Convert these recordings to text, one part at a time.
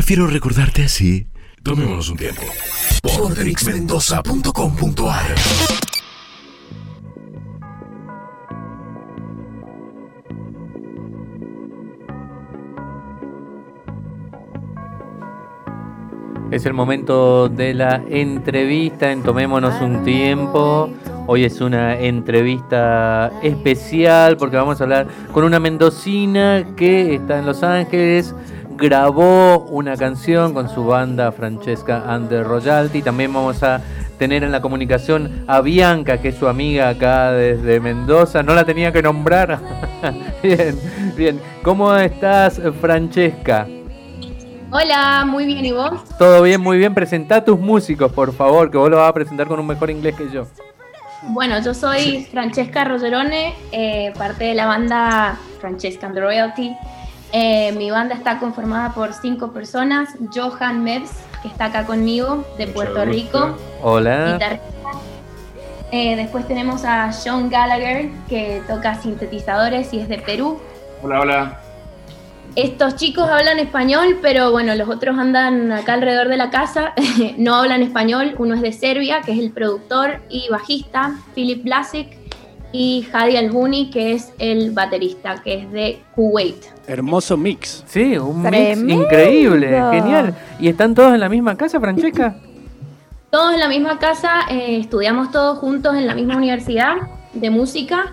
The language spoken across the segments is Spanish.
prefiero recordarte así. Tomémonos un tiempo. Pontemixmendoza.com.ar Es el momento de la entrevista en Tomémonos un tiempo. Hoy es una entrevista especial porque vamos a hablar con una mendocina que está en Los Ángeles, grabó una canción con su banda Francesca Under Royalty. También vamos a tener en la comunicación a Bianca, que es su amiga acá desde Mendoza. No la tenía que nombrar. bien, bien. ¿Cómo estás, Francesca? Hola, muy bien, ¿y vos? Todo bien, muy bien. Presenta tus músicos, por favor, que vos lo vas a presentar con un mejor inglés que yo. Bueno, yo soy Francesca Rogerone, eh, parte de la banda Francesca and the Royalty. Eh, mi banda está conformada por cinco personas. Johan Mebs, que está acá conmigo, de Puerto Rico. Hola. Eh, después tenemos a Sean Gallagher, que toca sintetizadores y es de Perú. Hola, hola. Estos chicos hablan español, pero bueno, los otros andan acá alrededor de la casa, no hablan español. Uno es de Serbia, que es el productor y bajista, Philip Blasic, y Hadi Albuni, que es el baterista, que es de Kuwait. Hermoso mix. Sí, un mix increíble, genial. ¿Y están todos en la misma casa, Francesca? Todos en la misma casa, eh, estudiamos todos juntos en la misma universidad de música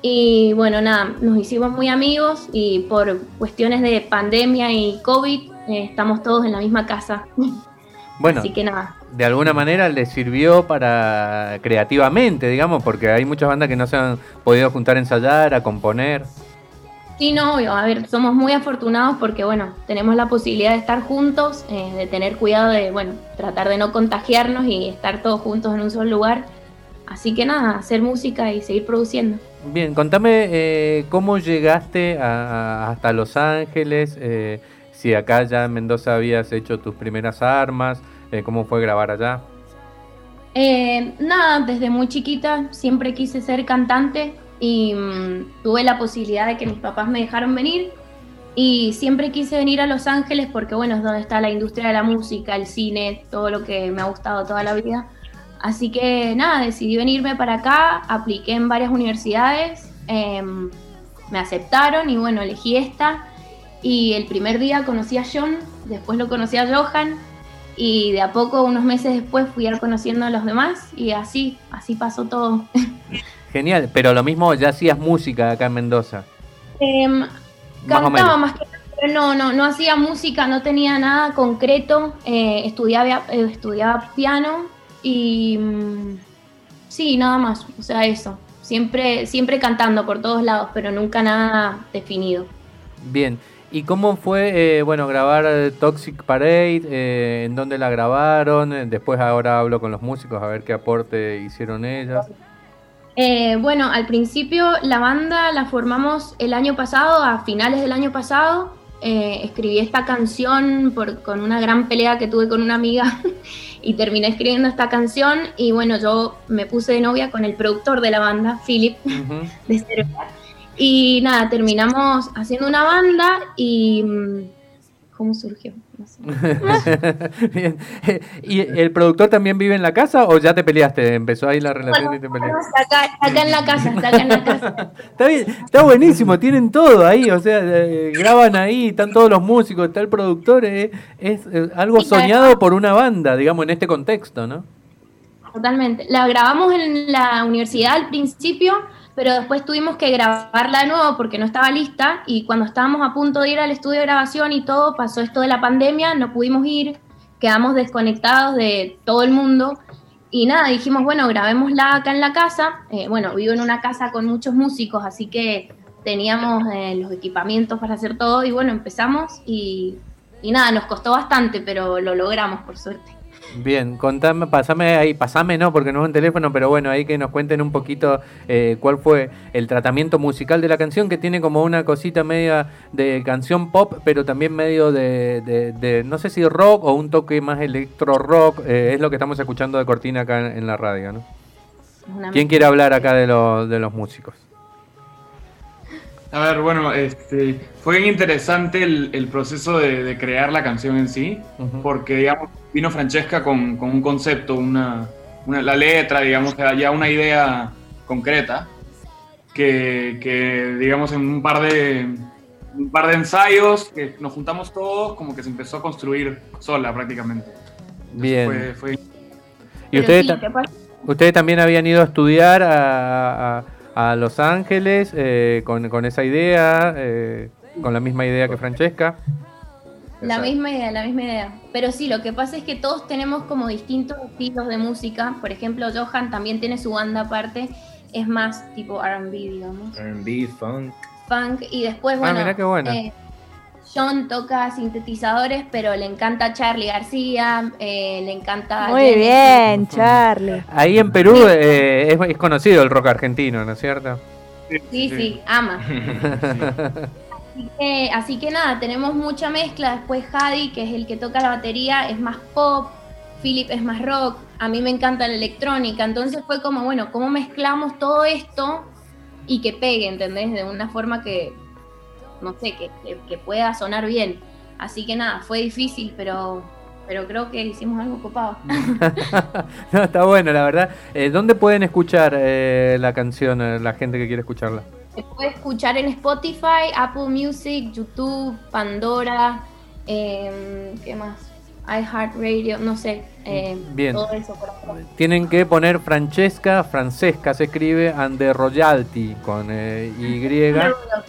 y bueno, nada, nos hicimos muy amigos y por cuestiones de pandemia y COVID eh, estamos todos en la misma casa. Bueno, Así que nada. de alguna manera le sirvió para creativamente, digamos, porque hay muchas bandas que no se han podido juntar a ensayar, a componer. Sí, no, obvio. A ver, somos muy afortunados porque, bueno, tenemos la posibilidad de estar juntos, eh, de tener cuidado de, bueno, tratar de no contagiarnos y estar todos juntos en un solo lugar. Así que nada, hacer música y seguir produciendo. Bien, contame eh, cómo llegaste hasta Los Ángeles, eh, si acá ya en Mendoza habías hecho tus primeras armas, cómo fue grabar allá. nada, desde muy chiquita siempre quise ser cantante y mm, tuve la posibilidad de que mis papás me dejaron venir y siempre quise venir a Los Ángeles porque bueno, es donde está la industria de la música, el cine, todo lo que me ha gustado toda la vida. Así que nada, decidí venirme para acá, apliqué en varias universidades, em, me aceptaron y bueno, elegí esta. Y el primer día conocí a John, después lo conocí a Johan y de a poco, unos meses después, fui a conociendo a los demás y así, así pasó todo. Genial, pero lo mismo, ya hacías música acá en Mendoza. Em, cantaba más que pero no, no, no hacía música, no tenía nada concreto, eh, estudiaba, eh, estudiaba piano y mm, sí, nada más, o sea, eso. Siempre, siempre cantando por todos lados, pero nunca nada definido. Bien. ¿Y cómo fue, eh, bueno, grabar eh, Toxic Parade? Eh, ¿En dónde la grabaron? Después ahora hablo con los músicos a ver qué aporte hicieron ellas. bueno, al principio la banda la formamos el año pasado, a finales del año pasado. escribí esta canción por, con una gran pelea que tuve con una amiga y terminé escribiendo esta canción y bueno, yo me puse de novia con el productor de la banda, Philip, de Serbia. Y nada, terminamos haciendo una banda y... Mm, ¿Cómo surgió? Bien. ¿Y el productor también vive en la casa o ya te peleaste? Empezó ahí la relación y te peleaste. Está acá, en la casa, está acá en la casa. está bien, está buenísimo, tienen todo ahí, o sea, eh, graban ahí, están todos los músicos, está el productor, eh, es eh, algo soñado por una banda, digamos, en este contexto, ¿no? Totalmente. La grabamos en la universidad al principio pero después tuvimos que grabarla de nuevo porque no estaba lista y cuando estábamos a punto de ir al estudio de grabación y todo, pasó esto de la pandemia, no pudimos ir, quedamos desconectados de todo el mundo y nada, dijimos, bueno, grabémosla acá en la casa, eh, bueno, vivo en una casa con muchos músicos, así que teníamos eh, los equipamientos para hacer todo y bueno, empezamos y, y nada, nos costó bastante, pero lo logramos por suerte. Bien, contame, pasame ahí, pasame no, porque no es un teléfono, pero bueno, ahí que nos cuenten un poquito eh, cuál fue el tratamiento musical de la canción, que tiene como una cosita media de canción pop, pero también medio de, no sé si rock o un toque más electro rock, eh, es lo que estamos escuchando de cortina acá en, la radio, ¿no? ¿Quién quiere hablar acá de, de los músicos? A ver, bueno, este, fue bien interesante el, proceso de, crear la canción en sí, porque, digamos, vino Francesca con, un concepto, una, la letra, digamos, ya una idea concreta, que, digamos, en un par de un par de ensayos, que nos juntamos todos, como que se empezó a construir sola prácticamente. Bien. ¿Y ustedes, ustedes también habían ido a estudiar a a Los Ángeles eh, con, esa idea, eh, con la misma idea que Francesca. La misma idea, la misma idea. Pero sí, lo que pasa es que todos tenemos como distintos estilos de música. Por ejemplo, Johan también tiene su banda aparte. Es más tipo RB, digamos. RB, funk. Funk. Y después, ah, bueno. qué bueno. Eh, John toca sintetizadores, pero le encanta Charlie García, eh, le encanta... Muy bien, Charlie. Ahí en Perú eh, es, conocido el rock argentino, ¿no es cierto? Sí, sí, ama. así, que, nada, tenemos mucha mezcla. Después Hadi, que es el que toca la batería, es más pop. Philip es más rock. A mí me encanta la electrónica. Entonces fue como, bueno, ¿cómo mezclamos todo esto y que pegue, ¿entendés? De una forma que, no sé, que, pueda sonar bien. Así que nada, fue difícil, pero, pero creo que hicimos algo copado. no, está bueno, la verdad. Eh, ¿Dónde pueden escuchar eh, la canción, eh, la gente que quiere escucharla? Se puede escuchar en Spotify, Apple Music, YouTube, Pandora, ¿qué más? iHeartRadio, no sé. Eh, Bien. Tienen que poner Francesca, Francesca se escribe, and the royalty con eh, Y.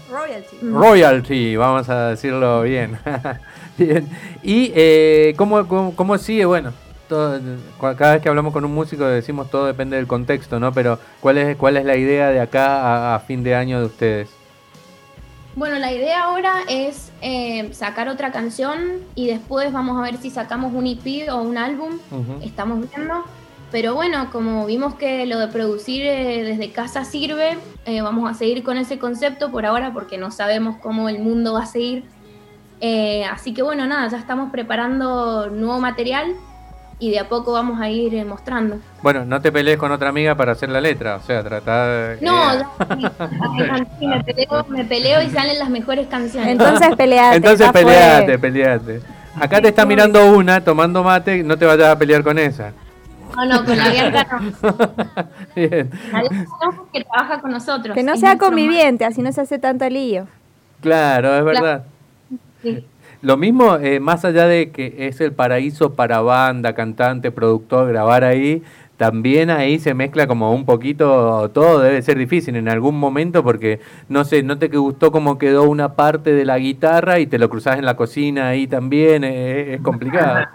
Royalty. Royalty, vamos a decirlo bien. bien. Y eh, ¿cómo, cómo, sigue? Bueno, cada vez que hablamos con un músico decimos todo depende del contexto, ¿no? Pero ¿cuál es, cuál es la idea de acá a fin de año de ustedes? Bueno, la idea ahora es eh, sacar otra canción y después vamos a ver si sacamos un EP o un álbum. Estamos viendo. Pero bueno, como vimos que lo de producir eh, desde casa sirve, eh, vamos a seguir con ese concepto por ahora porque no sabemos cómo el mundo va a seguir. así que bueno, nada, ya estamos preparando nuevo material y de a poco vamos a ir eh, mostrando. Bueno, no te pelees con otra amiga para hacer la letra, o sea, trata de... No, me, peleo, me peleo y salen las mejores canciones. Entonces peleate. Entonces peleate, peleate. Acá te está mirando una tomando mate, no te vayas a pelear con esa. No, no, con la Bianca no. Bien. La no que trabaja con nosotros. Que no sea conviviente, así no se hace tanto lío. Claro, es verdad. Sí. Lo mismo, eh, más allá de que es el paraíso para banda, cantante, productor, grabar ahí, también ahí se mezcla como un poquito todo, debe ser difícil en algún momento porque no sé, no te gustó cómo quedó una parte de la guitarra y te lo cruzas en la cocina ahí también, eh, es, complicado.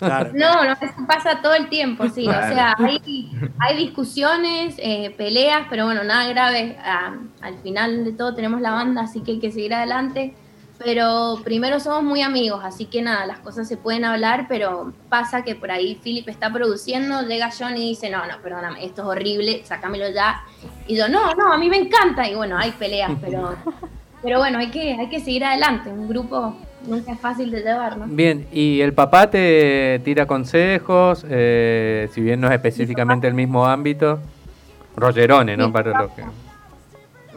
No, no, eso pasa todo el tiempo, sí, o sea, hay, hay discusiones, eh, peleas, pero bueno, nada grave, ah, al final de todo tenemos la banda, así que hay que seguir adelante pero primero somos muy amigos, así que nada, las cosas se pueden hablar, pero pasa que por ahí Philip está produciendo, llega John y dice, no, no, perdóname, esto es horrible, sácamelo ya. Y yo, no, no, a mí me encanta. Y bueno, hay peleas, pero, pero bueno, hay que, hay que seguir adelante. Un grupo nunca es fácil de llevar, ¿no? Bien, y el papá te tira consejos, eh, si bien no es específicamente el mismo ámbito. Rogerone, ¿no? Para lo que...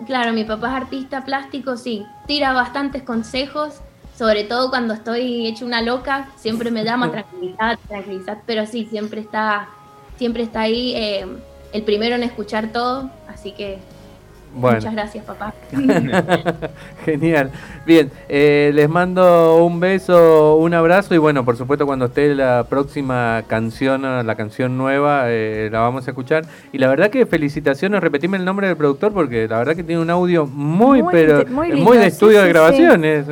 Claro, mi papá es artista plástico, sí. Tira bastantes consejos, sobre todo cuando estoy hecho una loca, siempre me llama tranquilidad, tranquilidad, pero sí, siempre está, siempre está ahí, eh, el primero en escuchar todo, así que Muchas gracias, papá. Genial. Bien, eh, les mando un beso, un abrazo y bueno, por supuesto cuando esté la próxima canción, la canción nueva, eh, la vamos a escuchar. Y la verdad que felicitaciones, repetime el nombre del productor porque la verdad que tiene un audio muy, pero muy, de estudio de grabaciones.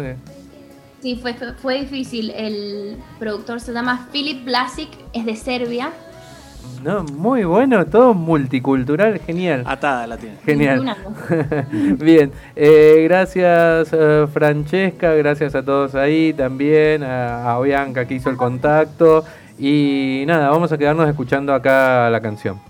Sí, fue, fue difícil. El productor se llama Filip Blasic, es de Serbia. No, muy bueno, todo multicultural, genial. Atada la tiene. Genial. Bien, eh, gracias eh, Francesca, gracias a todos ahí también, a, a Bianca que hizo el contacto. Y nada, vamos a quedarnos escuchando acá la canción.